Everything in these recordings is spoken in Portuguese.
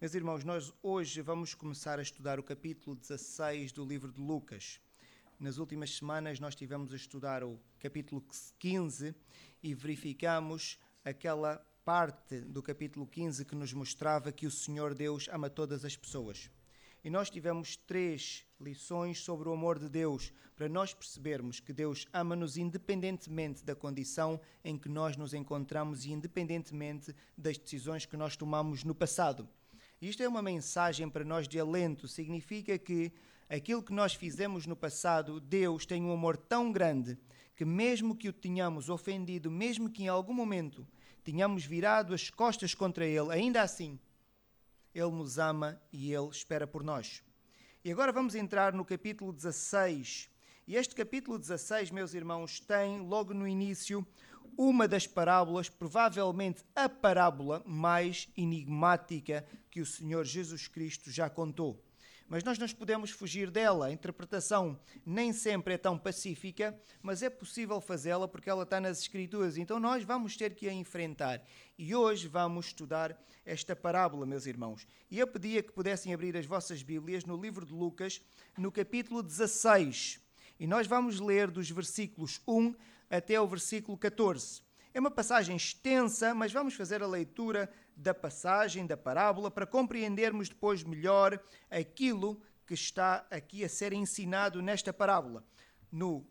Meus irmãos, nós hoje vamos começar a estudar o capítulo 16 do livro de Lucas. Nas últimas semanas nós tivemos a estudar o capítulo 15 e verificamos aquela parte do capítulo 15 que nos mostrava que o Senhor Deus ama todas as pessoas. E nós tivemos três lições sobre o amor de Deus, para nós percebermos que Deus ama-nos independentemente da condição em que nós nos encontramos e independentemente das decisões que nós tomamos no passado. Isto é uma mensagem para nós de alento, significa que aquilo que nós fizemos no passado, Deus tem um amor tão grande que, mesmo que o tenhamos ofendido, mesmo que em algum momento tenhamos virado as costas contra Ele, ainda assim, Ele nos ama e Ele espera por nós. E agora vamos entrar no capítulo 16. E este capítulo 16, meus irmãos, tem logo no início uma das parábolas, provavelmente a parábola mais enigmática que o Senhor Jesus Cristo já contou. Mas nós não podemos fugir dela. A interpretação nem sempre é tão pacífica, mas é possível fazê-la porque ela está nas Escrituras. Então nós vamos ter que a enfrentar. E hoje vamos estudar esta parábola, meus irmãos. E eu pedia que pudessem abrir as vossas Bíblias no livro de Lucas, no capítulo 16. E nós vamos ler dos versículos 1 até o versículo 14. É uma passagem extensa, mas vamos fazer a leitura da passagem, da parábola, para compreendermos depois melhor aquilo que está aqui a ser ensinado nesta parábola. No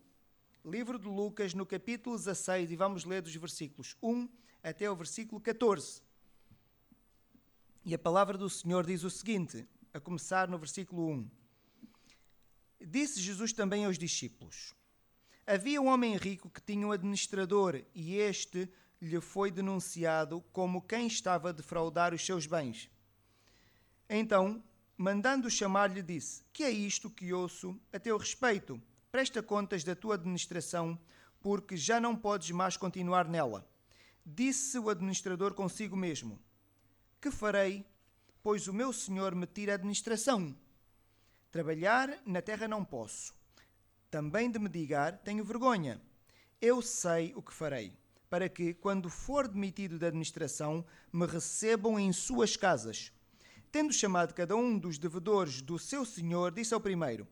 livro de Lucas, no capítulo 16, e vamos ler dos versículos 1 até o versículo 14. E a palavra do Senhor diz o seguinte, a começar no versículo 1. Disse Jesus também aos discípulos: Havia um homem rico que tinha um administrador e este lhe foi denunciado como quem estava a defraudar os seus bens. Então, mandando chamar, lhe disse: Que é isto que ouço a teu respeito? Presta contas da tua administração, porque já não podes mais continuar nela. Disse o administrador consigo mesmo: Que farei, pois o meu senhor me tira a administração? Trabalhar na terra não posso também de me digar, tenho vergonha. Eu sei o que farei, para que, quando for demitido da administração, me recebam em suas casas. Tendo chamado cada um dos devedores do seu senhor, disse ao primeiro: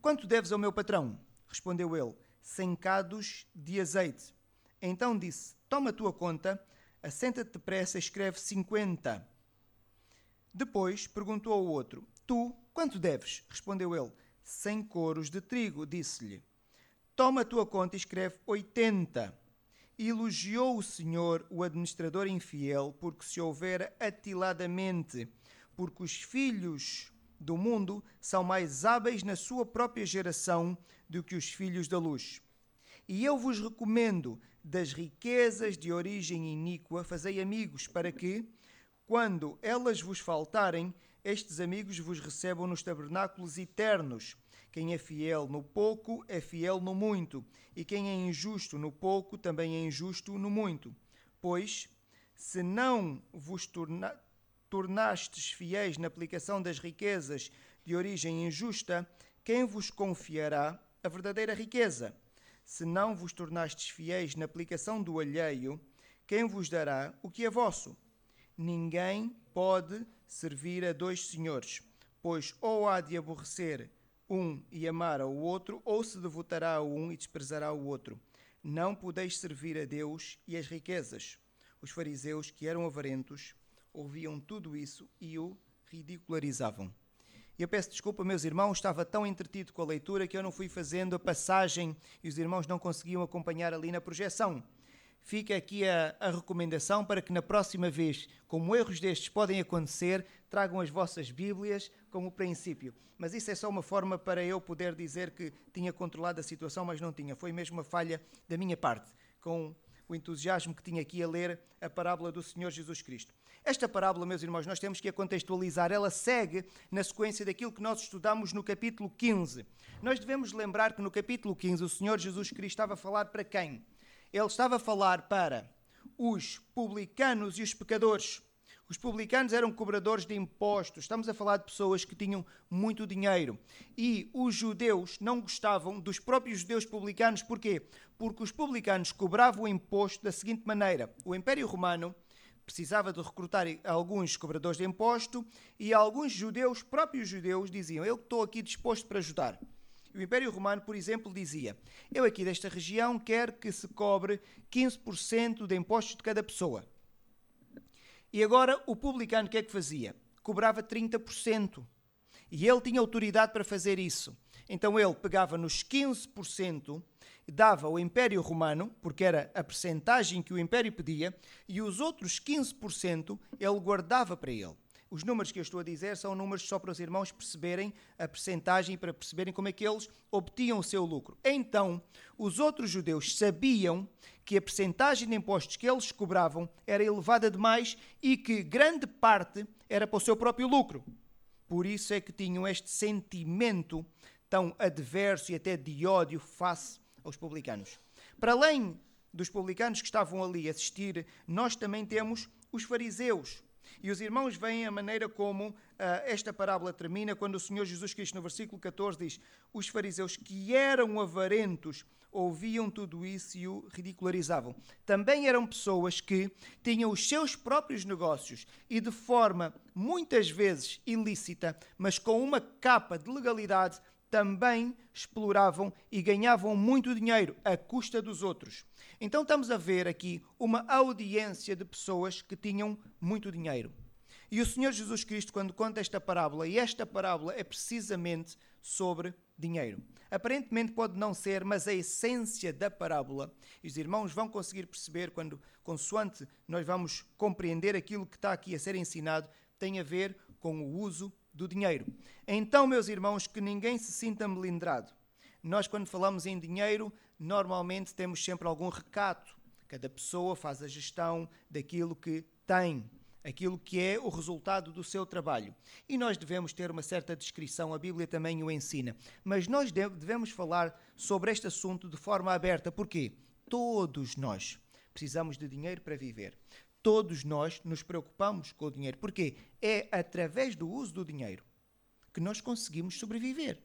Quanto deves ao meu patrão? Respondeu ele: Cem cados de azeite. Então disse: Toma a tua conta, assenta-te depressa e escreve cinquenta. Depois perguntou ao outro: Tu, quanto deves? Respondeu ele: cem coros de trigo, disse-lhe: Toma a tua conta e escreve oitenta. Elogiou o Senhor o administrador infiel, porque se houvera atiladamente, porque os filhos do mundo são mais hábeis na sua própria geração do que os filhos da luz. E eu vos recomendo, das riquezas de origem iníqua, fazei amigos, para que, quando elas vos faltarem, estes amigos vos recebam nos tabernáculos eternos. Quem é fiel no pouco é fiel no muito, e quem é injusto no pouco também é injusto no muito. Pois, se não vos torna tornastes fiéis na aplicação das riquezas de origem injusta, quem vos confiará a verdadeira riqueza? Se não vos tornastes fiéis na aplicação do alheio, quem vos dará o que é vosso? Ninguém pode servir a dois senhores, pois ou há de aborrecer um e amar ao outro, ou se devotará a um e desprezará o outro. Não podeis servir a Deus e as riquezas. Os fariseus, que eram avarentos, ouviam tudo isso e o ridicularizavam. E eu peço desculpa, meus irmãos, estava tão entretido com a leitura que eu não fui fazendo a passagem e os irmãos não conseguiam acompanhar ali na projeção fica aqui a, a, recomendação para que na próxima vez, como erros destes podem acontecer, tragam as vossas Bíblias como princípio. Mas isso é só uma forma para eu poder dizer que tinha controlado a situação, mas não tinha. Foi mesmo uma falha da minha parte, com o entusiasmo que tinha aqui a ler a parábola do Senhor Jesus Cristo. Esta parábola, meus irmãos, nós temos que a contextualizar. Ela segue na sequência daquilo que nós estudamos no capítulo 15. Nós devemos lembrar que no capítulo 15 o Senhor Jesus Cristo estava a falar para quem? Ele estava a falar para os publicanos e os pecadores. Os publicanos eram cobradores de impostos. Estamos a falar de pessoas que tinham muito dinheiro. E os judeus não gostavam dos próprios judeus publicanos. Porquê? Porque os publicanos cobravam o imposto da seguinte maneira: o Império Romano precisava de recrutar alguns cobradores de imposto e alguns judeus, próprios judeus, diziam: Eu estou aqui disposto para ajudar. O Império Romano, por exemplo, dizia: Eu aqui desta região quero que se cobre 15% de impostos de cada pessoa. E agora o publicano o que é que fazia? Cobrava 30%. E ele tinha autoridade para fazer isso. Então ele pegava nos 15%, dava ao Império Romano, porque era a percentagem que o Império pedia, e os outros 15% ele guardava para ele. Os números que eu estou a dizer são números só para os irmãos perceberem a percentagem e para perceberem como é que eles obtinham o seu lucro. Então, os outros judeus sabiam que a percentagem de impostos que eles cobravam era elevada demais e que grande parte era para o seu próprio lucro. Por isso é que tinham este sentimento tão adverso e até de ódio face aos publicanos. Para além dos publicanos que estavam ali a assistir, nós também temos os fariseus. E os irmãos veem a maneira como uh, esta parábola termina, quando o Senhor Jesus Cristo, no versículo 14, diz: Os fariseus que eram avarentos ouviam tudo isso e o ridicularizavam. Também eram pessoas que tinham os seus próprios negócios e de forma muitas vezes ilícita, mas com uma capa de legalidade, também exploravam e ganhavam muito dinheiro à custa dos outros. Então estamos a ver aqui uma audiência de pessoas que tinham muito dinheiro. E o Senhor Jesus Cristo, quando conta esta parábola, e esta parábola é precisamente sobre dinheiro. Aparentemente pode não ser, mas a essência da parábola, e os irmãos vão conseguir perceber quando, consoante nós vamos compreender aquilo que está aqui a ser ensinado, tem a ver com o uso do dinheiro. Então, meus irmãos, que ninguém se sinta melindrado. Nós, quando falamos em dinheiro, normalmente temos sempre algum recato. Cada pessoa faz a gestão daquilo que tem, aquilo que é o resultado do seu trabalho. E nós devemos ter uma certa descrição, a Bíblia também o ensina. Mas nós devemos falar sobre este assunto de forma aberta, porque todos nós precisamos de dinheiro para viver todos nós nos preocupamos com o dinheiro, porque é através do uso do dinheiro que nós conseguimos sobreviver.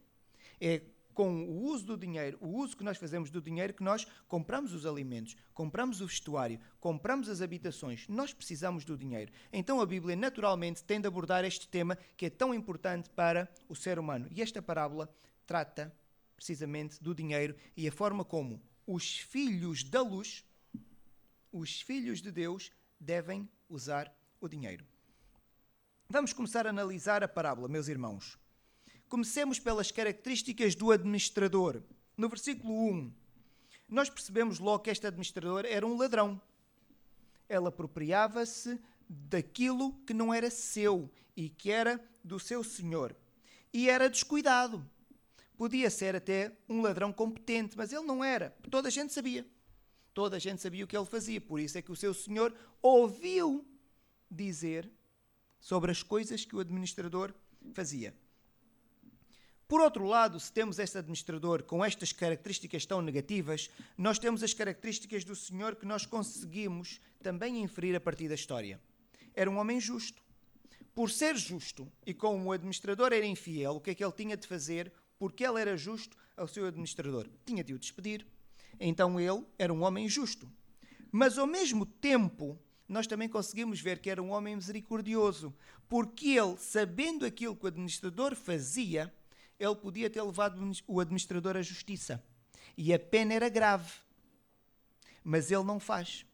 É com o uso do dinheiro, o uso que nós fazemos do dinheiro, que nós compramos os alimentos, compramos o vestuário, compramos as habitações. Nós precisamos do dinheiro. Então a Bíblia naturalmente tem de abordar este tema que é tão importante para o ser humano. E esta parábola trata precisamente do dinheiro e a forma como os filhos da luz, os filhos de Deus, devem usar o dinheiro. Vamos começar a analisar a parábola, meus irmãos. Comecemos pelas características do administrador. No versículo 1, nós percebemos logo que este administrador era um ladrão. Ele apropriava-se daquilo que não era seu e que era do seu senhor. E era descuidado. Podia ser até um ladrão competente, mas ele não era. Toda a gente sabia. Toda a gente sabia o que ele fazia, por isso é que o seu senhor ouviu dizer sobre as coisas que o administrador fazia. Por outro lado, se temos este administrador com estas características tão negativas, nós temos as características do Senhor que nós conseguimos também inferir a partir da história. Era um homem justo. Por ser justo e como o administrador era infiel, o que é que ele tinha de fazer? Porque ele era justo ao seu administrador. Tinha de o despedir. Então ele era um homem justo. Mas ao mesmo tempo, nós também conseguimos ver que era um homem misericordioso, porque ele, sabendo aquilo que o administrador fazia, ele podia ter levado o administrador à justiça. E a pena era grave. Mas ele não faz.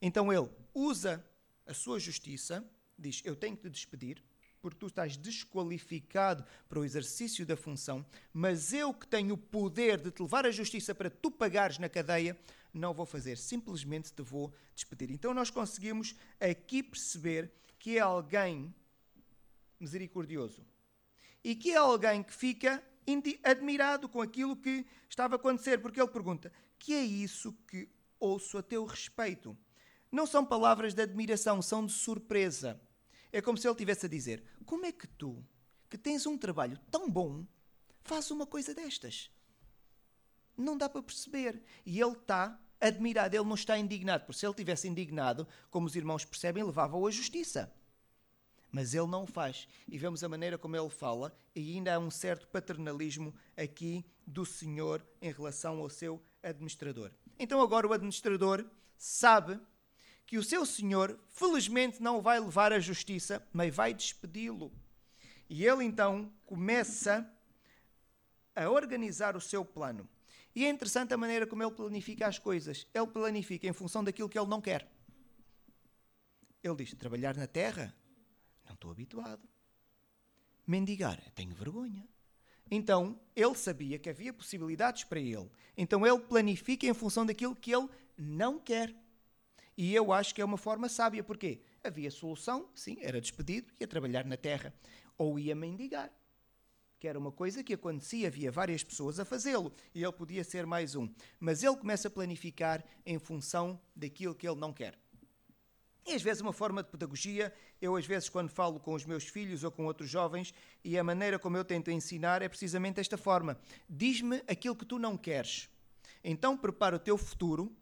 Então ele usa a sua justiça, diz: Eu tenho que te despedir, porque tu estás desqualificado para o exercício da função, mas eu que tenho o poder de te levar à justiça para tu pagares na cadeia, não vou fazer, simplesmente te vou despedir. Então nós conseguimos aqui perceber que é alguém misericordioso e que é alguém que fica admirado com aquilo que estava a acontecer, porque ele pergunta: que é isso que ouço a teu respeito? Não são palavras de admiração, são de surpresa. É como se ele estivesse a dizer: Como é que tu, que tens um trabalho tão bom, fazes uma coisa destas? Não dá para perceber. E ele está admirado, ele não está indignado, porque se ele tivesse indignado, como os irmãos percebem, levava-o à justiça. Mas ele não o faz. E vemos a maneira como ele fala, e ainda há um certo paternalismo aqui do Senhor em relação ao seu administrador. Então agora o administrador sabe que o seu senhor, felizmente, não vai levar à justiça, mas vai despedi-lo. E ele então começa a organizar o seu plano. E é interessante a maneira como ele planifica as coisas. Ele planifica em função daquilo que ele não quer. Ele diz: trabalhar na terra? Não estou habituado. Mendigar? Tenho vergonha. Então, ele sabia que havia possibilidades para ele. Então, ele planifica em função daquilo que ele não quer. E eu acho que é uma forma sábia. Porquê? Havia solução, sim, era despedido, ia trabalhar na terra ou ia mendigar. Que era uma coisa que acontecia, havia várias pessoas a fazê-lo e ele podia ser mais um. Mas ele começa a planificar em função daquilo que ele não quer. E às vezes uma forma de pedagogia, eu às vezes quando falo com os meus filhos ou com outros jovens, e a maneira como eu tento ensinar é precisamente esta forma. Diz-me aquilo que tu não queres. Então prepara o teu futuro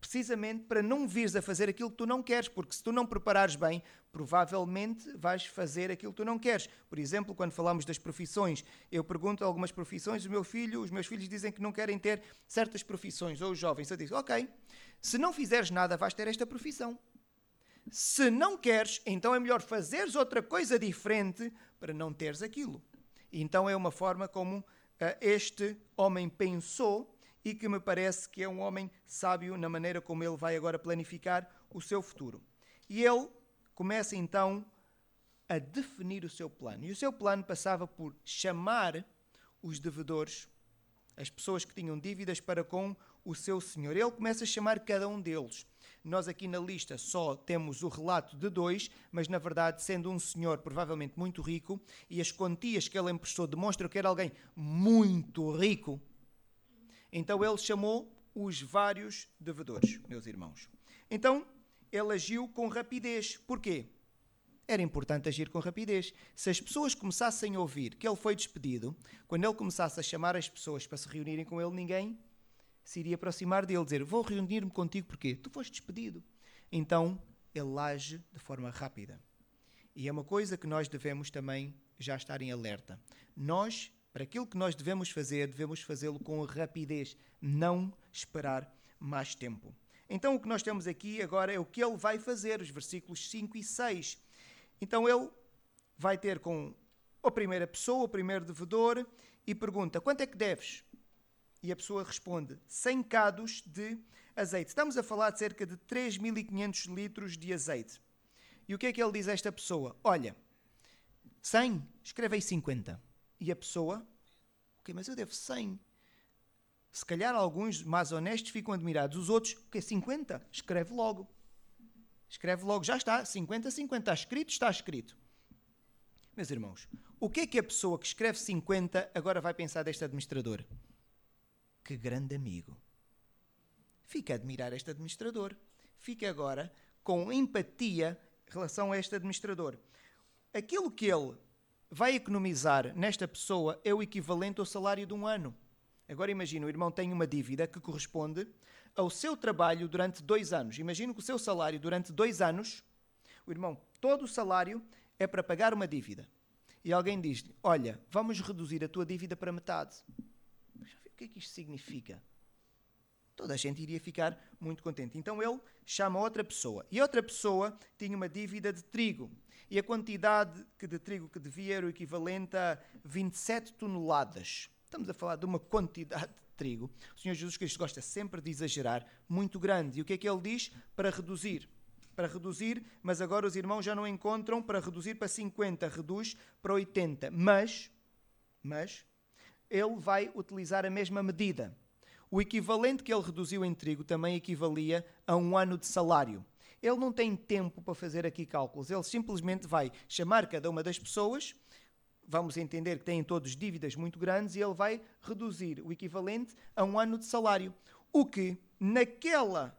precisamente para não vires a fazer aquilo que tu não queres, porque se tu não preparares bem, provavelmente vais fazer aquilo que tu não queres. Por exemplo, quando falamos das profissões, eu pergunto algumas profissões, o meu filho, os meus filhos dizem que não querem ter certas profissões, ou os jovens, eu digo, ok, se não fizeres nada, vais ter esta profissão. Se não queres, então é melhor fazeres outra coisa diferente para não teres aquilo. Então é uma forma como uh, este homem pensou e que me parece que é um homem sábio na maneira como ele vai agora planificar o seu futuro. E ele começa então a definir o seu plano. E o seu plano passava por chamar os devedores, as pessoas que tinham dívidas para com o seu senhor. Ele começa a chamar cada um deles. Nós aqui na lista só temos o relato de dois, mas na verdade, sendo um senhor provavelmente muito rico, e as quantias que ele emprestou demonstram que era alguém muito rico, então ele chamou os vários devedores, meus irmãos. Então ele agiu com rapidez. Porquê? Era importante agir com rapidez. Se as pessoas começassem a ouvir que ele foi despedido, quando ele começasse a chamar as pessoas para se reunirem com ele, ninguém se iria aproximar dele, dizer: Vou reunir-me contigo porque tu foste despedido. Então ele age de forma rápida. E é uma coisa que nós devemos também já estar em alerta. Nós, para aquilo que nós devemos fazer, devemos fazê-lo com rapidez, não esperar mais tempo. Então o que nós temos aqui agora é o que ele vai fazer, os versículos 5 e 6. Então ele vai ter com a primeira pessoa, o primeiro devedor, e pergunta: quanto é que deves? E a pessoa responde: 100 cados de azeite. Estamos a falar de cerca de 3.500 litros de azeite. E o que é que ele diz a esta pessoa? Olha, 100, escreve aí 50. E a pessoa, ok, mas eu devo 100. Se calhar alguns mais honestos ficam admirados. Os outros, o que 50? Escreve logo. Escreve logo, já está. 50, 50. Está escrito, está escrito. Meus irmãos, o que é que a pessoa que escreve 50 agora vai pensar deste administrador? Que grande amigo. Fica a admirar este administrador. Fica agora com empatia em relação a este administrador. Aquilo que ele vai economizar nesta pessoa é o equivalente ao salário de um ano. Agora imagina, o irmão tem uma dívida que corresponde ao seu trabalho durante dois anos. Imagina que o seu salário durante dois anos, o irmão, todo o salário é para pagar uma dívida. E alguém diz-lhe: Olha, vamos reduzir a tua dívida para metade que é que isto significa? Toda a gente iria ficar muito contente. Então ele chama outra pessoa. E outra pessoa tinha uma dívida de trigo. E a quantidade de trigo que devia era o equivalente a 27 toneladas. Estamos a falar de uma quantidade de trigo. O Senhor Jesus Cristo gosta sempre de exagerar, muito grande. E o que é que ele diz? Para reduzir. Para reduzir, mas agora os irmãos já não encontram para reduzir para 50, reduz para 80. Mas, mas, ele vai utilizar a mesma medida. O equivalente que ele reduziu em trigo também equivalia a um ano de salário. Ele não tem tempo para fazer aqui cálculos, ele simplesmente vai chamar cada uma das pessoas, vamos entender que têm todos dívidas muito grandes, e ele vai reduzir o equivalente a um ano de salário. O que, naquela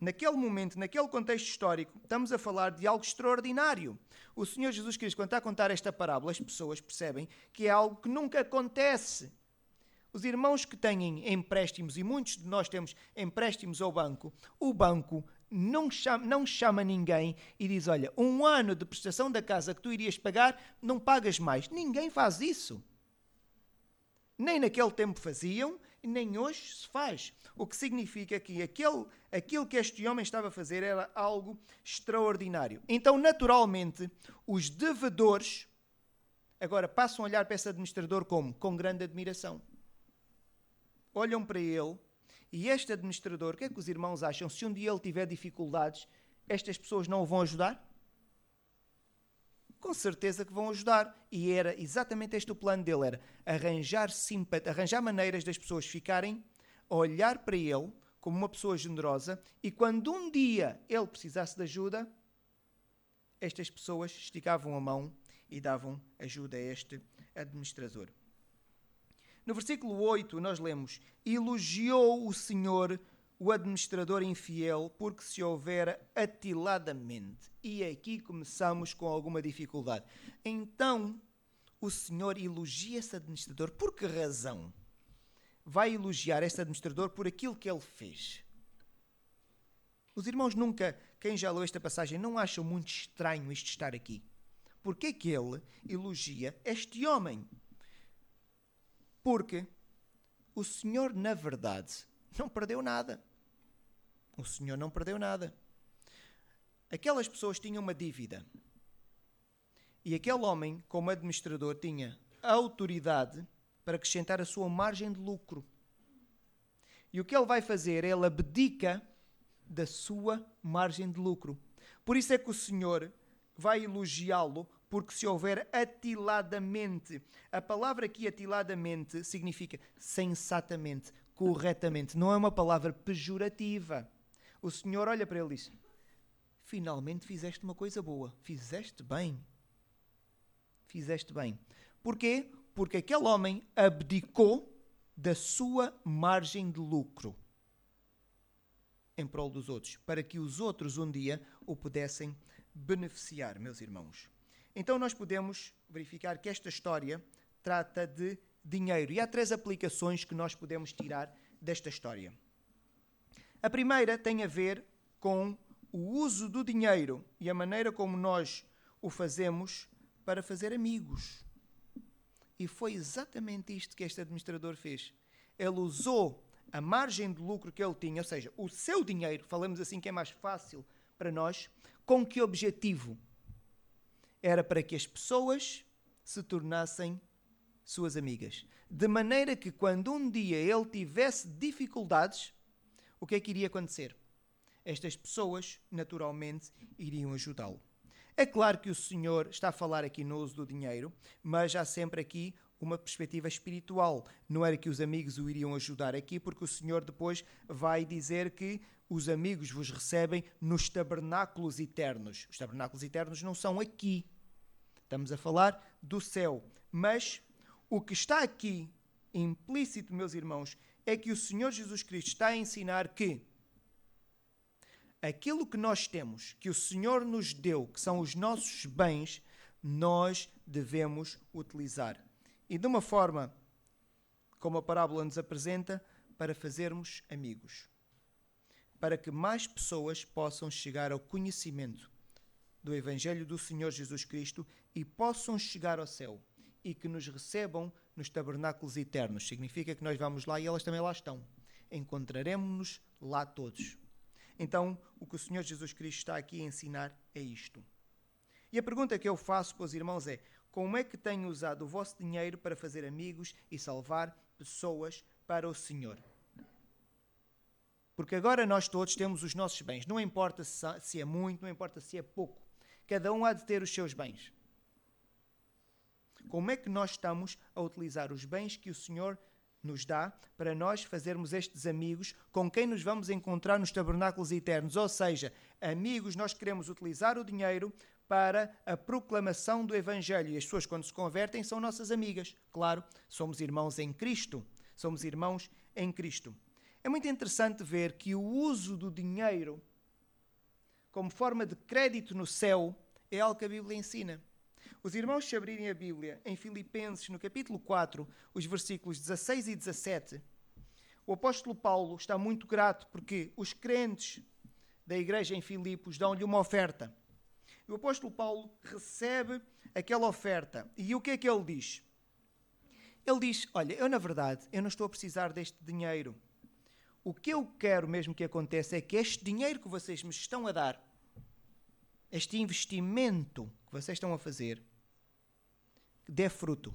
naquele momento, naquele contexto histórico, estamos a falar de algo extraordinário. O Senhor Jesus Cristo, quando está a contar esta parábola, as pessoas percebem que é algo que nunca acontece. Os irmãos que têm empréstimos, e muitos de nós temos empréstimos ao banco, o banco não chama, não chama ninguém e diz: Olha, um ano de prestação da casa que tu irias pagar, não pagas mais. Ninguém faz isso. Nem naquele tempo faziam nem hoje se faz. O que significa que aquele, aquilo que este homem estava a fazer era algo extraordinário. Então, naturalmente, os devedores agora passam a olhar para esse administrador como? Com grande admiração. Olham para ele e este administrador, o que é que os irmãos acham? Se um dia ele tiver dificuldades, estas pessoas não o vão ajudar? com certeza que vão ajudar. E era exatamente este o plano dele: era arranjar, arranjar maneiras das pessoas ficarem a olhar para ele como uma pessoa generosa e quando um dia ele precisasse de ajuda, estas pessoas esticavam a mão e davam ajuda a este administrador. No versículo 8, nós lemos: Elogiou o Senhor o administrador infiel porque se houver atiladamente. E aqui começamos com alguma dificuldade. Então, o Senhor elogia esse administrador. Por que razão? Vai elogiar esse administrador por aquilo que ele fez. Os irmãos nunca, quem já leu esta passagem, não acham muito estranho isto estar aqui. Porque é que ele elogia este homem? Porque o Senhor, na verdade, não perdeu nada. O senhor não perdeu nada. Aquelas pessoas tinham uma dívida. E aquele homem, como administrador, tinha a autoridade para acrescentar a sua margem de lucro. E o que ele vai fazer? Ele abdica da sua margem de lucro. Por isso é que o Senhor vai elogiá-lo, porque se houver atiladamente, a palavra aqui atiladamente significa sensatamente, corretamente, não é uma palavra pejorativa o Senhor olha para ele e diz: Finalmente fizeste uma coisa boa, fizeste bem. Fizeste bem. Porquê? Porque aquele homem abdicou da sua margem de lucro em prol dos outros, para que os outros um dia o pudessem beneficiar, meus irmãos. Então nós podemos verificar que esta história trata de dinheiro e há três aplicações que nós podemos tirar desta história. A primeira tem a ver com o uso do dinheiro e a maneira como nós o fazemos para fazer amigos. E foi exatamente isto que este administrador fez. Ele usou a margem de lucro que ele tinha, ou seja, o seu dinheiro, falamos assim que é mais fácil para nós, com que objetivo? Era para que as pessoas se tornassem suas amigas. De maneira que quando um dia ele tivesse dificuldades, o que é que iria acontecer? Estas pessoas, naturalmente, iriam ajudá-lo. É claro que o Senhor está a falar aqui no uso do dinheiro, mas há sempre aqui uma perspectiva espiritual. Não era que os amigos o iriam ajudar aqui, porque o Senhor depois vai dizer que os amigos vos recebem nos tabernáculos eternos. Os tabernáculos eternos não são aqui. Estamos a falar do céu. Mas o que está aqui implícito, meus irmãos, é que o Senhor Jesus Cristo está a ensinar que aquilo que nós temos, que o Senhor nos deu, que são os nossos bens, nós devemos utilizar. E de uma forma, como a parábola nos apresenta, para fazermos amigos. Para que mais pessoas possam chegar ao conhecimento do Evangelho do Senhor Jesus Cristo e possam chegar ao céu e que nos recebam nos tabernáculos eternos. Significa que nós vamos lá e elas também lá estão. Encontraremos-nos lá todos. Então, o que o Senhor Jesus Cristo está aqui a ensinar é isto. E a pergunta que eu faço para os irmãos é: como é que tenho usado o vosso dinheiro para fazer amigos e salvar pessoas para o Senhor? Porque agora nós todos temos os nossos bens. Não importa se é muito, não importa se é pouco. Cada um há de ter os seus bens. Como é que nós estamos a utilizar os bens que o Senhor nos dá para nós fazermos estes amigos com quem nos vamos encontrar nos tabernáculos eternos? Ou seja, amigos, nós queremos utilizar o dinheiro para a proclamação do Evangelho. E as pessoas, quando se convertem, são nossas amigas. Claro, somos irmãos em Cristo. Somos irmãos em Cristo. É muito interessante ver que o uso do dinheiro como forma de crédito no céu é algo que a Bíblia ensina. Os irmãos, se abrirem a Bíblia em Filipenses, no capítulo 4, os versículos 16 e 17, o apóstolo Paulo está muito grato porque os crentes da igreja em Filipos dão-lhe uma oferta. E o apóstolo Paulo recebe aquela oferta. E o que é que ele diz? Ele diz: Olha, eu na verdade, eu não estou a precisar deste dinheiro. O que eu quero mesmo que aconteça é que este dinheiro que vocês me estão a dar, este investimento que vocês estão a fazer, que dê fruto.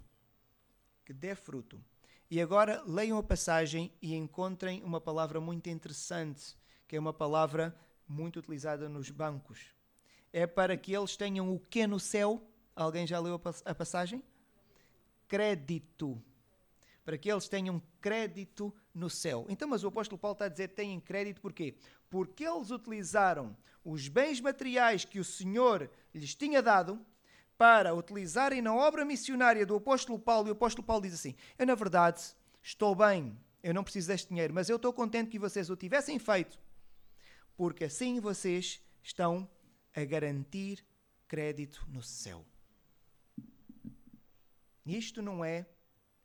Que dê fruto. E agora leiam a passagem e encontrem uma palavra muito interessante, que é uma palavra muito utilizada nos bancos. É para que eles tenham o que no céu? Alguém já leu a passagem? Crédito. Para que eles tenham crédito no céu. Então, mas o apóstolo Paulo está a dizer têm crédito porquê? Porque eles utilizaram os bens materiais que o Senhor lhes tinha dado para utilizarem na obra missionária do apóstolo Paulo. E o apóstolo Paulo diz assim: Eu, na verdade, estou bem, eu não preciso deste dinheiro, mas eu estou contente que vocês o tivessem feito, porque assim vocês estão a garantir crédito no céu. Isto não é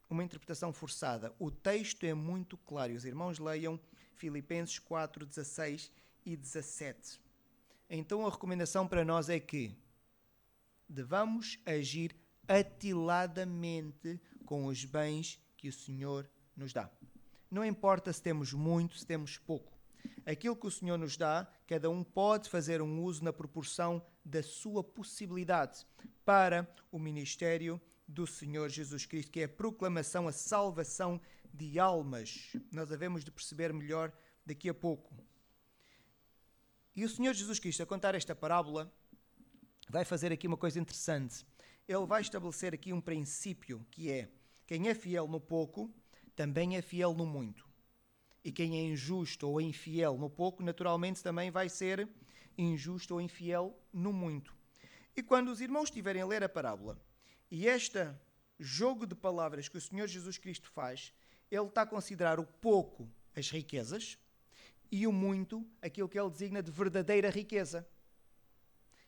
uma interpretação forçada. O texto é muito claro. Os irmãos leiam Filipenses 4, 16 e 17. Então a recomendação para nós é que devamos agir atiladamente com os bens que o Senhor nos dá. Não importa se temos muito, se temos pouco. Aquilo que o Senhor nos dá, cada um pode fazer um uso na proporção da sua possibilidade para o ministério do Senhor Jesus Cristo, que é a proclamação, a salvação de almas. Nós havemos de perceber melhor daqui a pouco. E o Senhor Jesus Cristo, a contar esta parábola, vai fazer aqui uma coisa interessante. Ele vai estabelecer aqui um princípio que é: quem é fiel no pouco, também é fiel no muito. E quem é injusto ou infiel no pouco, naturalmente também vai ser injusto ou infiel no muito. E quando os irmãos estiverem a ler a parábola e este jogo de palavras que o Senhor Jesus Cristo faz, ele está a considerar o pouco as riquezas e o muito aquilo que ele designa de verdadeira riqueza,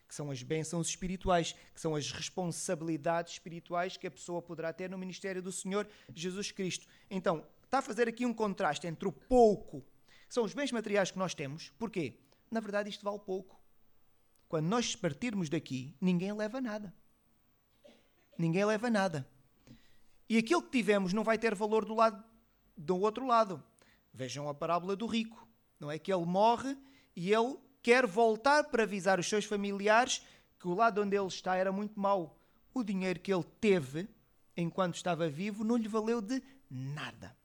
que são as bênçãos espirituais, que são as responsabilidades espirituais que a pessoa poderá ter no ministério do Senhor Jesus Cristo. Então, está a fazer aqui um contraste entre o pouco, que são os bens materiais que nós temos. Porquê? Na verdade, isto vale pouco. Quando nós partirmos daqui, ninguém leva nada ninguém leva nada. E aquilo que tivemos não vai ter valor do lado do outro lado. Vejam a parábola do rico. Não é que ele morre e ele quer voltar para avisar os seus familiares que o lado onde ele está era muito mau. O dinheiro que ele teve enquanto estava vivo não lhe valeu de nada.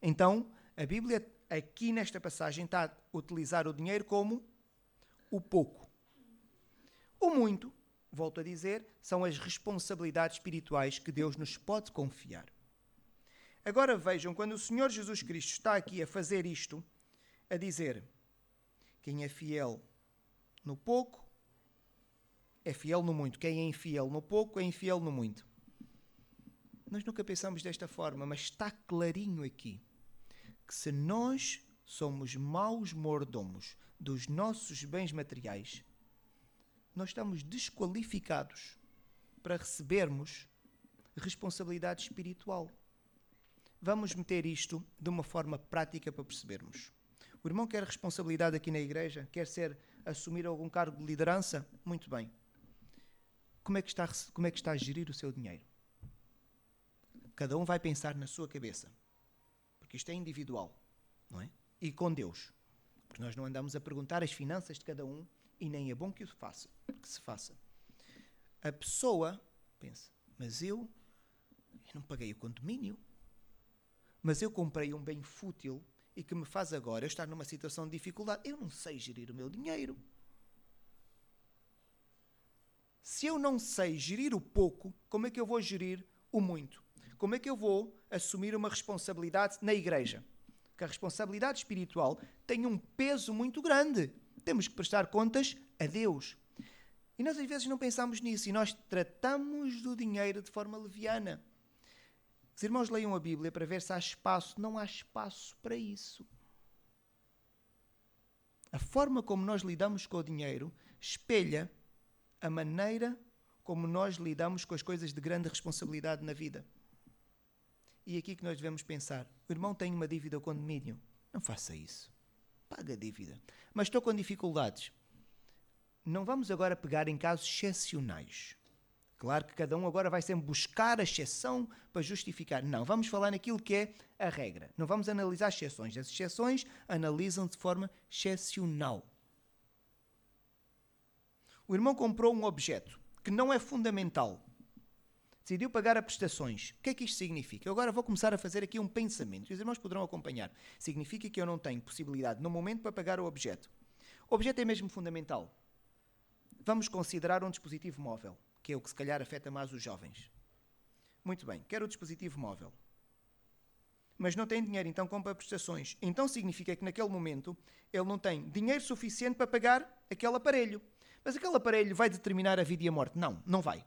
Então, a Bíblia aqui nesta passagem está a utilizar o dinheiro como o pouco. O muito volto a dizer, são as responsabilidades espirituais que Deus nos pode confiar. Agora vejam, quando o Senhor Jesus Cristo está aqui a fazer isto, a dizer: quem é fiel no pouco é fiel no muito, quem é infiel no pouco é infiel no muito. Nós nunca pensamos desta forma, mas está clarinho aqui que se nós somos maus mordomos dos nossos bens materiais, nós estamos desqualificados para recebermos responsabilidade espiritual. Vamos meter isto de uma forma prática para percebermos. O irmão quer responsabilidade aqui na igreja, quer ser assumir algum cargo de liderança, muito bem. Como é que está, como é que está a gerir o seu dinheiro? Cada um vai pensar na sua cabeça, porque isto é individual, não é? E com Deus, porque nós não andamos a perguntar as finanças de cada um e nem é bom que o faça que se faça. A pessoa pensa, mas eu, eu não paguei o condomínio, mas eu comprei um bem fútil e que me faz agora estar numa situação de dificuldade. Eu não sei gerir o meu dinheiro. Se eu não sei gerir o pouco, como é que eu vou gerir o muito? Como é que eu vou assumir uma responsabilidade na igreja? Que a responsabilidade espiritual tem um peso muito grande. Temos que prestar contas a Deus. E nós às vezes não pensamos nisso e nós tratamos do dinheiro de forma leviana. Os irmãos leiam a Bíblia para ver se há espaço. Não há espaço para isso. A forma como nós lidamos com o dinheiro espelha a maneira como nós lidamos com as coisas de grande responsabilidade na vida. E é aqui que nós devemos pensar: o irmão tem uma dívida ao condomínio. Não faça isso. Paga a dívida. Mas estou com dificuldades. Não vamos agora pegar em casos excepcionais. Claro que cada um agora vai sempre buscar a exceção para justificar. Não, vamos falar naquilo que é a regra. Não vamos analisar exceções. As exceções analisam de forma excepcional. O irmão comprou um objeto que não é fundamental. Decidiu pagar a prestações. O que é que isto significa? Eu agora vou começar a fazer aqui um pensamento. Os irmãos poderão acompanhar. Significa que eu não tenho possibilidade no momento para pagar o objeto. O objeto é mesmo fundamental. Vamos considerar um dispositivo móvel que é o que se calhar afeta mais os jovens. Muito bem, quero o dispositivo móvel. Mas não tem dinheiro, então compra prestações. Então significa que naquele momento ele não tem dinheiro suficiente para pagar aquele aparelho. Mas aquele aparelho vai determinar a vida e a morte? Não, não vai.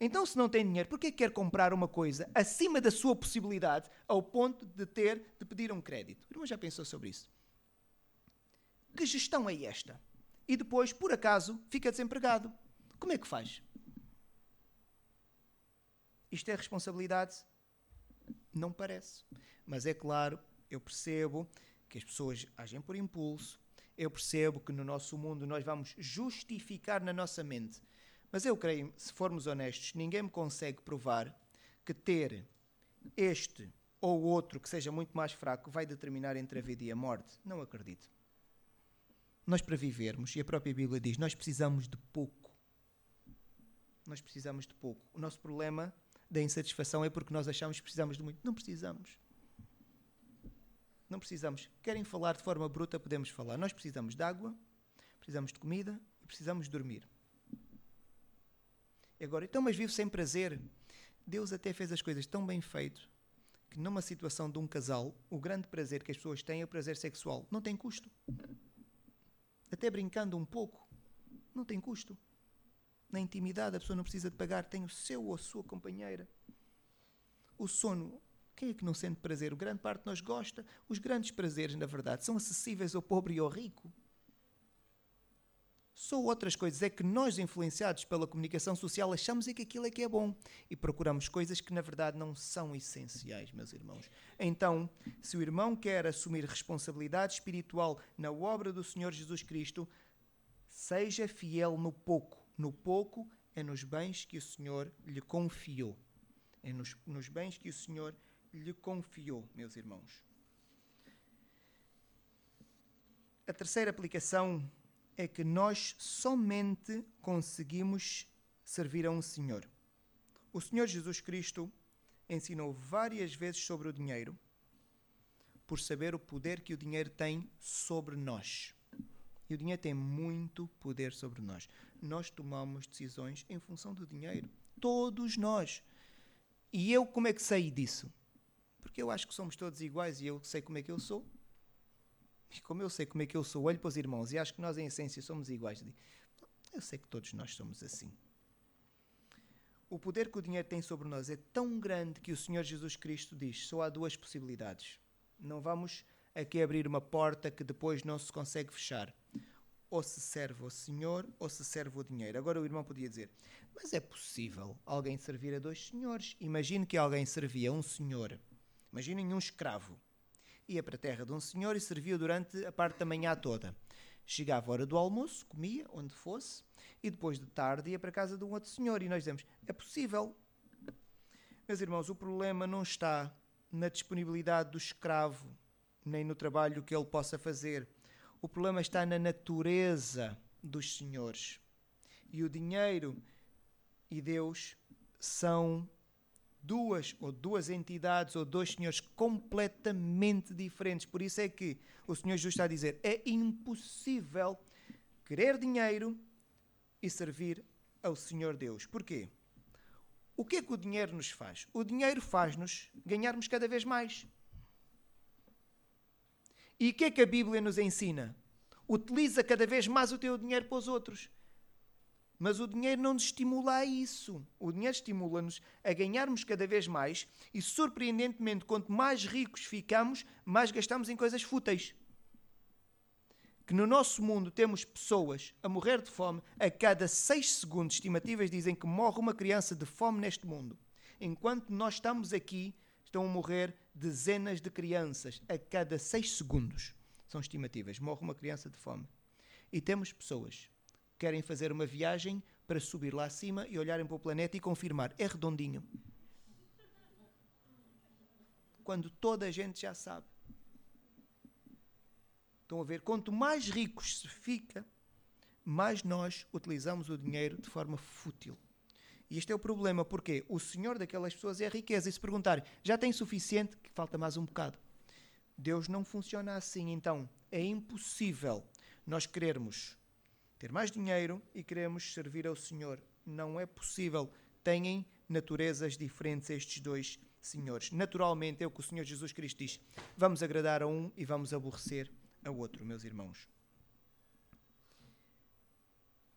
Então, se não tem dinheiro, por que quer comprar uma coisa acima da sua possibilidade ao ponto de ter de pedir um crédito? O irmão já pensou sobre isso? Que gestão é esta? E depois, por acaso, fica desempregado. Como é que faz? Isto é responsabilidade? Não parece. Mas é claro, eu percebo que as pessoas agem por impulso, eu percebo que no nosso mundo nós vamos justificar na nossa mente. Mas eu creio, se formos honestos, ninguém me consegue provar que ter este ou outro que seja muito mais fraco vai determinar entre a vida e a morte. Não acredito. Nós, para vivermos, e a própria Bíblia diz, nós precisamos de pouco nós precisamos de pouco. O nosso problema da insatisfação é porque nós achamos que precisamos de muito. Não precisamos. Não precisamos. Querem falar de forma bruta, podemos falar. Nós precisamos de água, precisamos de comida e precisamos de dormir. Agora, então, mas vivo sem prazer. Deus até fez as coisas tão bem feitas que numa situação de um casal, o grande prazer que as pessoas têm é o prazer sexual. Não tem custo. Até brincando um pouco, não tem custo na intimidade, a pessoa não precisa de pagar, tem o seu ou a sua companheira. O sono, quem é que não sente prazer? O grande parte de nós gosta. Os grandes prazeres, na verdade, são acessíveis ao pobre e ao rico. Só outras coisas é que nós, influenciados pela comunicação social, achamos é que aquilo é que é bom e procuramos coisas que na verdade não são essenciais, meus irmãos. Então, se o irmão quer assumir responsabilidade espiritual na obra do Senhor Jesus Cristo, seja fiel no pouco no pouco é nos bens que o Senhor lhe confiou. É nos, nos bens que o Senhor lhe confiou, meus irmãos. A terceira aplicação é que nós somente conseguimos servir a um Senhor. O Senhor Jesus Cristo ensinou várias vezes sobre o dinheiro, por saber o poder que o dinheiro tem sobre nós. E o dinheiro tem muito poder sobre nós. Nós tomamos decisões em função do dinheiro. Todos nós. E eu como é que sei disso? Porque eu acho que somos todos iguais e eu sei como é que eu sou. E como eu sei como é que eu sou, olho para os irmãos e acho que nós em essência somos iguais. Eu sei que todos nós somos assim. O poder que o dinheiro tem sobre nós é tão grande que o Senhor Jesus Cristo diz: só há duas possibilidades. Não vamos aqui abrir uma porta que depois não se consegue fechar ou se serve ao Senhor ou se serve ao dinheiro. Agora o irmão podia dizer: Mas é possível alguém servir a dois senhores? Imagine que alguém servia a um senhor. Imaginem um escravo. Ia para a terra de um senhor e servia durante a parte da manhã toda. Chegava a hora do almoço, comia onde fosse, e depois de tarde ia para a casa de um outro senhor. E nós dizemos: É possível. Meus irmãos, o problema não está na disponibilidade do escravo, nem no trabalho que ele possa fazer o problema está na natureza dos senhores. E o dinheiro e Deus são duas ou duas entidades ou dois senhores completamente diferentes. Por isso é que o Senhor Jesus está a dizer: é impossível querer dinheiro e servir ao Senhor Deus. Porquê? O que é que o dinheiro nos faz? O dinheiro faz-nos ganharmos cada vez mais. E o que é que a Bíblia nos ensina? Utiliza cada vez mais o teu dinheiro para os outros. Mas o dinheiro não nos estimula a isso. O dinheiro estimula-nos a ganharmos cada vez mais e, surpreendentemente, quanto mais ricos ficamos, mais gastamos em coisas fúteis. Que no nosso mundo temos pessoas a morrer de fome a cada seis segundos. Estimativas dizem que morre uma criança de fome neste mundo. Enquanto nós estamos aqui, estão a morrer dezenas de crianças a cada seis segundos. São estimativas. Morre uma criança de fome. E temos pessoas querem fazer uma viagem para subir lá acima e olharem para o planeta e confirmar: é redondinho. Quando toda a gente já sabe. Estão a ver? Quanto mais ricos se fica, mais nós utilizamos o dinheiro de forma fútil. E este é o problema, porque o senhor daquelas pessoas é a riqueza. E se perguntar, já tem suficiente, que falta mais um bocado. Deus não funciona assim. Então, é impossível nós querermos ter mais dinheiro e queremos servir ao Senhor. Não é possível. Têm naturezas diferentes estes dois senhores. Naturalmente, é o que o Senhor Jesus Cristo diz: vamos agradar a um e vamos aborrecer a outro, meus irmãos.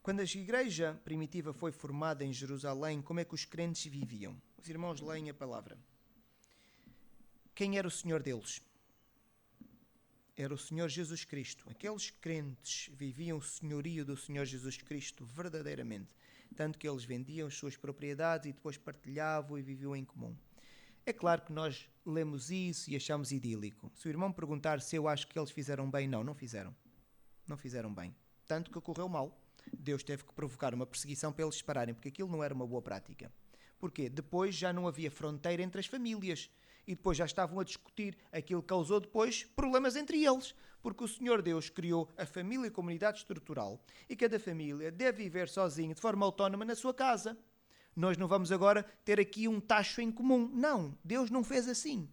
Quando a igreja primitiva foi formada em Jerusalém, como é que os crentes viviam? Os irmãos leem a palavra. Quem era o Senhor deles? Era o Senhor Jesus Cristo. Aqueles crentes viviam o senhorio do Senhor Jesus Cristo verdadeiramente, tanto que eles vendiam as suas propriedades e depois partilhavam e viviam em comum. É claro que nós lemos isso e achamos idílico. Se o irmão perguntar se eu acho que eles fizeram bem, não, não fizeram. Não fizeram bem. Tanto que ocorreu mal. Deus teve que provocar uma perseguição para eles pararem, porque aquilo não era uma boa prática. Porquê? Depois já não havia fronteira entre as famílias e depois já estavam a discutir. Aquilo causou depois problemas entre eles, porque o Senhor Deus criou a família e comunidade estrutural e cada família deve viver sozinha, de forma autónoma, na sua casa. Nós não vamos agora ter aqui um tacho em comum. Não, Deus não fez assim.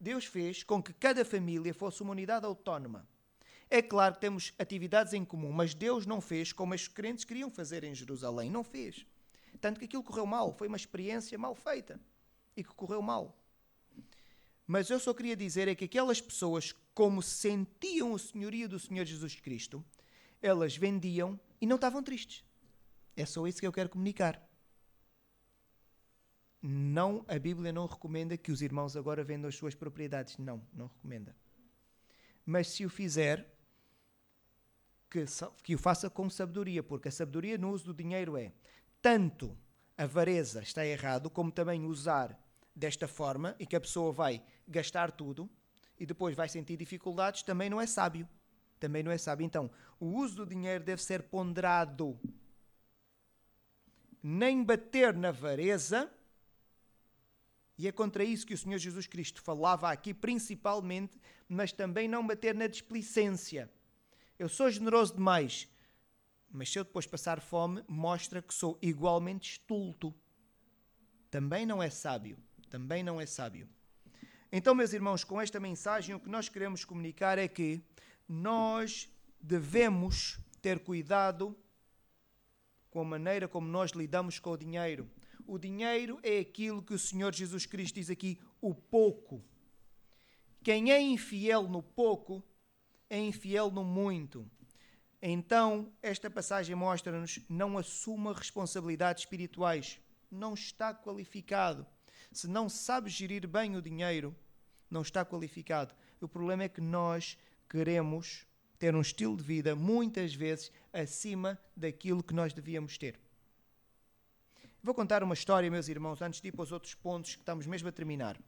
Deus fez com que cada família fosse uma unidade autónoma. É claro que temos atividades em comum, mas Deus não fez como os crentes queriam fazer em Jerusalém. Não fez. Tanto que aquilo correu mal. Foi uma experiência mal feita e que correu mal. Mas eu só queria dizer é que aquelas pessoas, como sentiam o senhorio do Senhor Jesus Cristo, elas vendiam e não estavam tristes. É só isso que eu quero comunicar. Não, a Bíblia não recomenda que os irmãos agora vendam as suas propriedades. Não, não recomenda. Mas se o fizer, que, que o faça com sabedoria, porque a sabedoria no uso do dinheiro é tanto a avareza está errado, como também usar desta forma e que a pessoa vai gastar tudo e depois vai sentir dificuldades, também não é sábio. Também não é sábio. Então, o uso do dinheiro deve ser ponderado. Nem bater na vareza. E é contra isso que o Senhor Jesus Cristo falava aqui, principalmente, mas também não bater na displicência. Eu sou generoso demais, mas se eu depois passar fome, mostra que sou igualmente estulto. Também não é sábio também não é sábio. Então, meus irmãos, com esta mensagem, o que nós queremos comunicar é que nós devemos ter cuidado com a maneira como nós lidamos com o dinheiro. O dinheiro é aquilo que o Senhor Jesus Cristo diz aqui, o pouco. Quem é infiel no pouco é infiel no muito. Então, esta passagem mostra-nos: não assuma responsabilidades espirituais, não está qualificado se não sabe gerir bem o dinheiro, não está qualificado. O problema é que nós queremos ter um estilo de vida muitas vezes acima daquilo que nós devíamos ter. Vou contar uma história, meus irmãos, antes de ir para os outros pontos que estamos mesmo a terminar.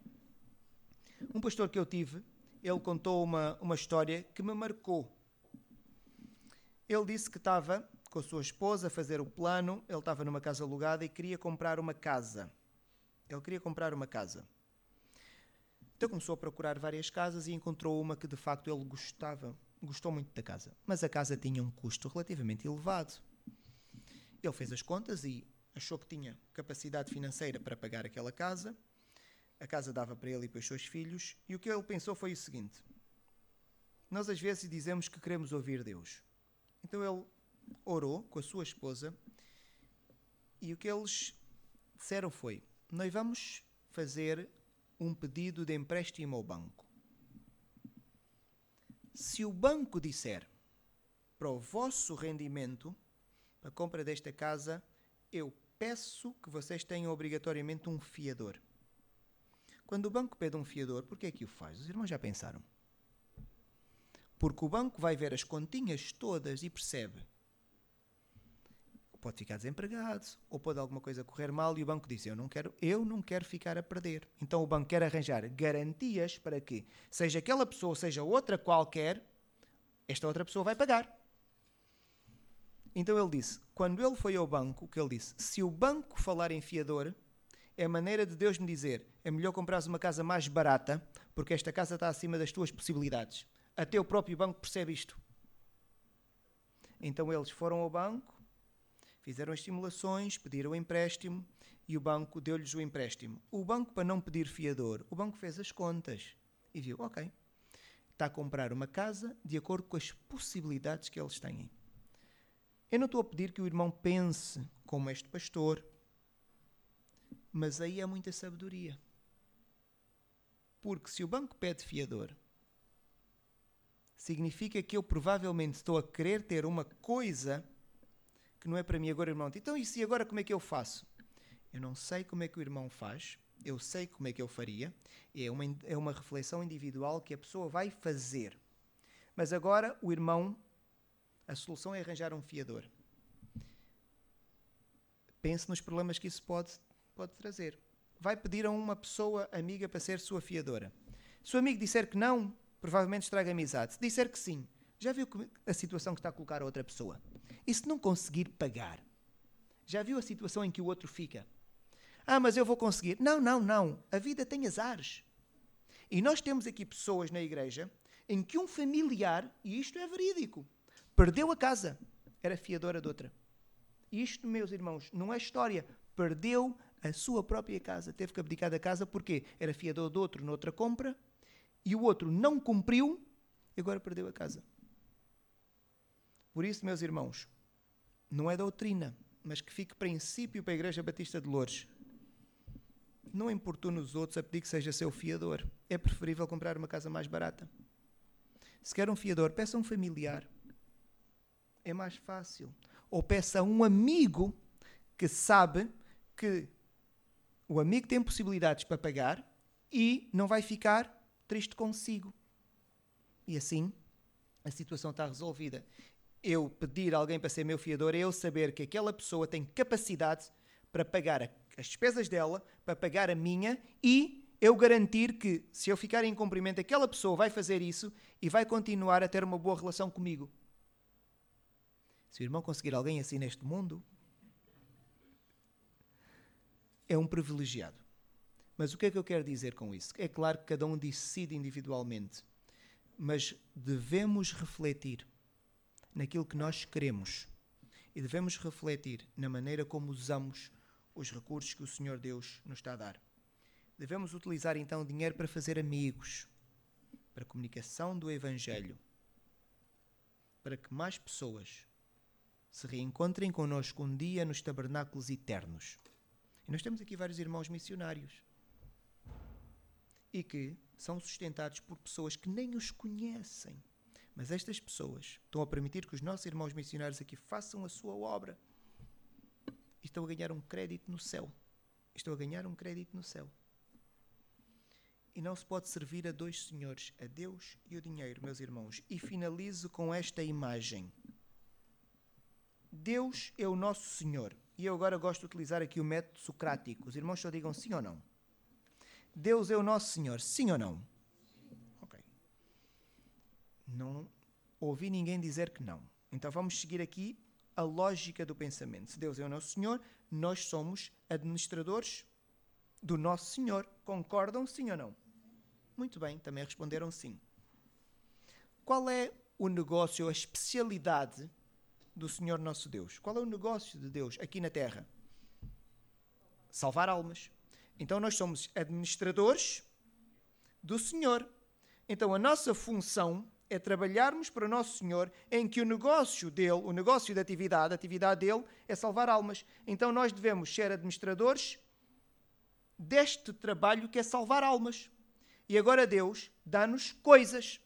Um pastor que eu tive, ele contou uma, uma história que me marcou. Ele disse que estava com a sua esposa a fazer o plano, ele estava numa casa alugada e queria comprar uma casa. Ele queria comprar uma casa. Então começou a procurar várias casas e encontrou uma que de facto ele gostava, gostou muito da casa. Mas a casa tinha um custo relativamente elevado. Ele fez as contas e achou que tinha capacidade financeira para pagar aquela casa. A casa dava para ele e para os seus filhos. E o que ele pensou foi o seguinte: Nós às vezes dizemos que queremos ouvir Deus. Então ele orou com a sua esposa e o que eles disseram foi: nós vamos fazer um pedido de empréstimo ao banco. Se o banco disser para o vosso rendimento, para a compra desta casa, eu peço que vocês tenham obrigatoriamente um fiador. Quando o banco pede um fiador, por que é que o faz? Os irmãos já pensaram? Porque o banco vai ver as continhas todas e percebe pode ficar desempregado, ou pode alguma coisa correr mal e o banco diz: Eu não quero, eu não quero ficar a perder. Então o banco quer arranjar garantias para que, seja aquela pessoa, seja outra qualquer, esta outra pessoa vai pagar. Então ele disse: quando ele foi ao banco, o que ele disse? Se o banco falar em fiador, é a maneira de Deus me dizer: é melhor comprares uma casa mais barata, porque esta casa está acima das tuas possibilidades. Até o próprio banco percebe isto. Então eles foram ao banco, fizeram as simulações, pediram o empréstimo e o banco deu-lhes o empréstimo. O banco, para não pedir fiador, o banco fez as contas e viu: ok, está a comprar uma casa de acordo com as possibilidades que eles têm. Eu não estou a pedir que o irmão pense como este pastor, mas aí há muita sabedoria. Porque se o banco pede fiador, significa que eu provavelmente estou a querer ter uma coisa que não é para mim agora, irmão. Então, e se agora como é que eu faço? Eu não sei como é que o irmão faz, eu sei como é que eu faria. É uma, é uma reflexão individual que a pessoa vai fazer. Mas agora o irmão, a solução é arranjar um fiador. Pense nos problemas que isso pode pode trazer. Vai pedir a uma pessoa amiga para ser sua fiadora. Se o amigo disser que não, provavelmente estraga a amizade. Se disser que sim, já viu a situação que está a colocar a outra pessoa? E se não conseguir pagar? Já viu a situação em que o outro fica? Ah, mas eu vou conseguir. Não, não, não. A vida tem azares. E nós temos aqui pessoas na igreja em que um familiar, e isto é verídico, perdeu a casa, era fiadora de outra. Isto, meus irmãos, não é história. Perdeu a sua própria casa. Teve que abdicar da casa porque era fiador de outro noutra compra e o outro não cumpriu e agora perdeu a casa. Por isso, meus irmãos, não é doutrina, mas que fique princípio para a Igreja Batista de Lourdes. Não importune os outros a pedir que seja seu fiador. É preferível comprar uma casa mais barata. Se quer um fiador, peça um familiar. É mais fácil. Ou peça um amigo que sabe que o amigo tem possibilidades para pagar e não vai ficar triste consigo. E assim a situação está resolvida. Eu pedir alguém para ser meu fiador é eu saber que aquela pessoa tem capacidade para pagar as despesas dela, para pagar a minha e eu garantir que, se eu ficar em cumprimento, aquela pessoa vai fazer isso e vai continuar a ter uma boa relação comigo. Se o irmão conseguir alguém assim neste mundo, é um privilegiado. Mas o que é que eu quero dizer com isso? É claro que cada um decide individualmente, mas devemos refletir naquilo que nós queremos e devemos refletir na maneira como usamos os recursos que o Senhor Deus nos está a dar. Devemos utilizar então o dinheiro para fazer amigos, para a comunicação do Evangelho, para que mais pessoas se reencontrem connosco um dia nos tabernáculos eternos. E nós temos aqui vários irmãos missionários e que são sustentados por pessoas que nem os conhecem. Mas estas pessoas estão a permitir que os nossos irmãos missionários aqui façam a sua obra e estão a ganhar um crédito no céu. Estão a ganhar um crédito no céu. E não se pode servir a dois senhores, a Deus e o dinheiro, meus irmãos. E finalizo com esta imagem. Deus é o nosso Senhor. E eu agora gosto de utilizar aqui o método socrático. Os irmãos só digam sim ou não. Deus é o nosso Senhor, sim ou não? Não ouvi ninguém dizer que não. Então vamos seguir aqui a lógica do pensamento. Se Deus é o nosso Senhor, nós somos administradores do nosso Senhor. Concordam sim ou não? Muito bem, também responderam sim. Qual é o negócio, a especialidade do Senhor nosso Deus. Qual é o negócio de Deus aqui na terra? Salvar almas. Então nós somos administradores do Senhor. Então a nossa função é trabalharmos para o nosso Senhor, em que o negócio dele, o negócio da atividade, a atividade dele é salvar almas. Então nós devemos ser administradores deste trabalho que é salvar almas. E agora Deus dá-nos coisas.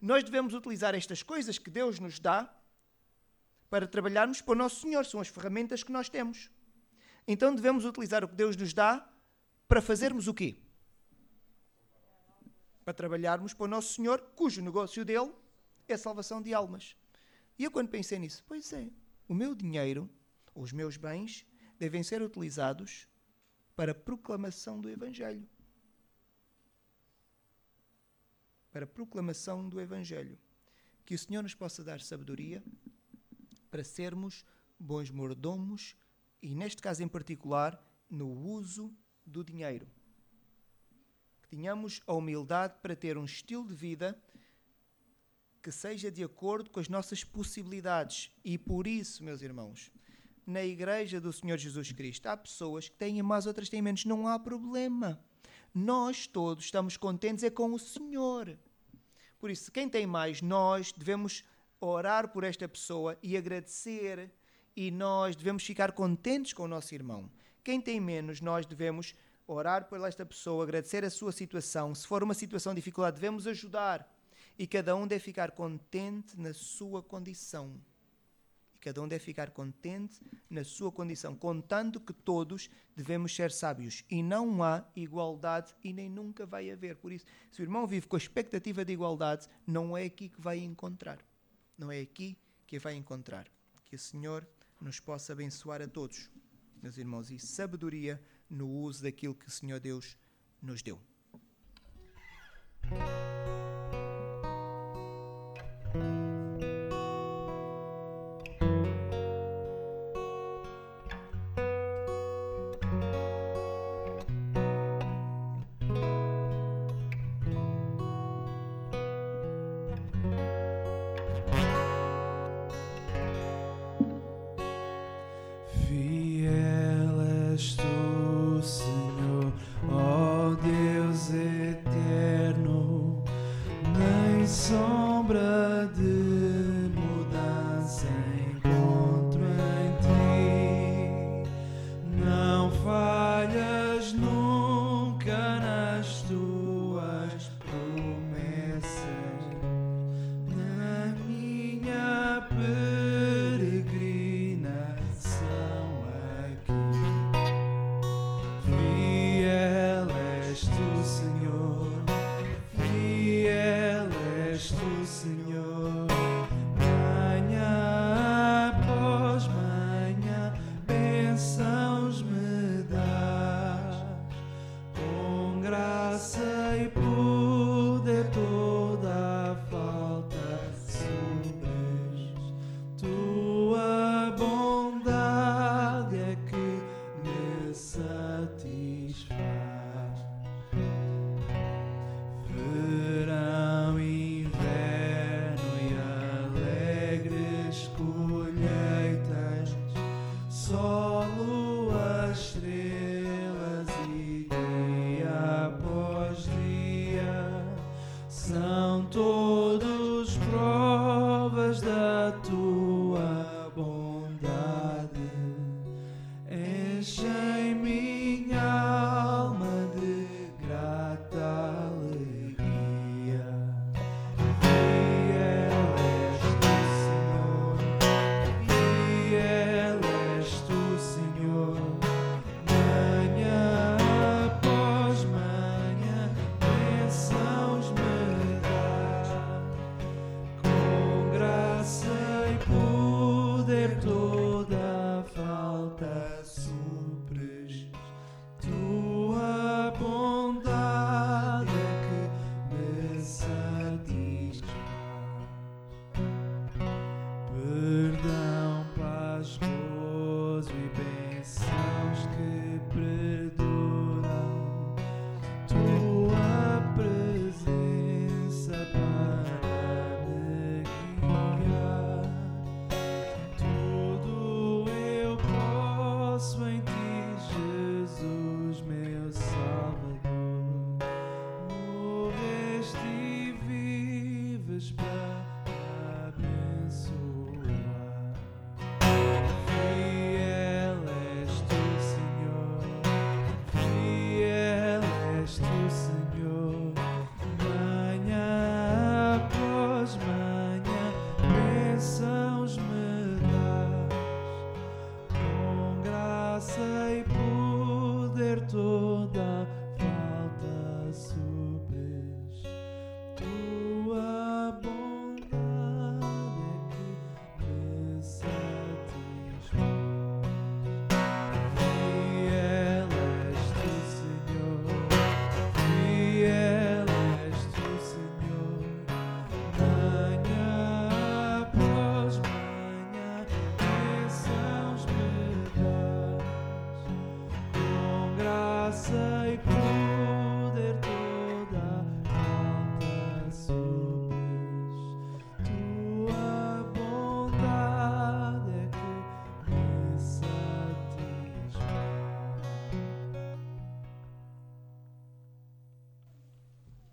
Nós devemos utilizar estas coisas que Deus nos dá para trabalharmos para o nosso Senhor. São as ferramentas que nós temos. Então devemos utilizar o que Deus nos dá para fazermos o quê? Para trabalharmos para o nosso Senhor, cujo negócio dele é a salvação de almas. E eu quando pensei nisso, pois é, o meu dinheiro, os meus bens, devem ser utilizados para a proclamação do Evangelho. Para a proclamação do Evangelho. Que o Senhor nos possa dar sabedoria para sermos bons mordomos e, neste caso em particular, no uso do dinheiro. Que tenhamos a humildade para ter um estilo de vida que seja de acordo com as nossas possibilidades. E por isso, meus irmãos, na igreja do Senhor Jesus Cristo há pessoas que têm mais, outras têm menos. Não há problema. Nós todos estamos contentes é com o Senhor. Por isso, quem tem mais, nós devemos orar por esta pessoa e agradecer, e nós devemos ficar contentes com o nosso irmão. Quem tem menos, nós devemos orar por esta pessoa, agradecer a sua situação. Se for uma situação de dificuldade, devemos ajudar. E cada um deve ficar contente na sua condição. E cada um deve ficar contente na sua condição, contando que todos devemos ser sábios. E não há igualdade e nem nunca vai haver. Por isso, se o irmão vive com a expectativa de igualdade, não é aqui que vai encontrar. Não é aqui que vai encontrar. Que o Senhor nos possa abençoar a todos, meus irmãos, e sabedoria no uso daquilo que o Senhor Deus nos deu. satisfaz.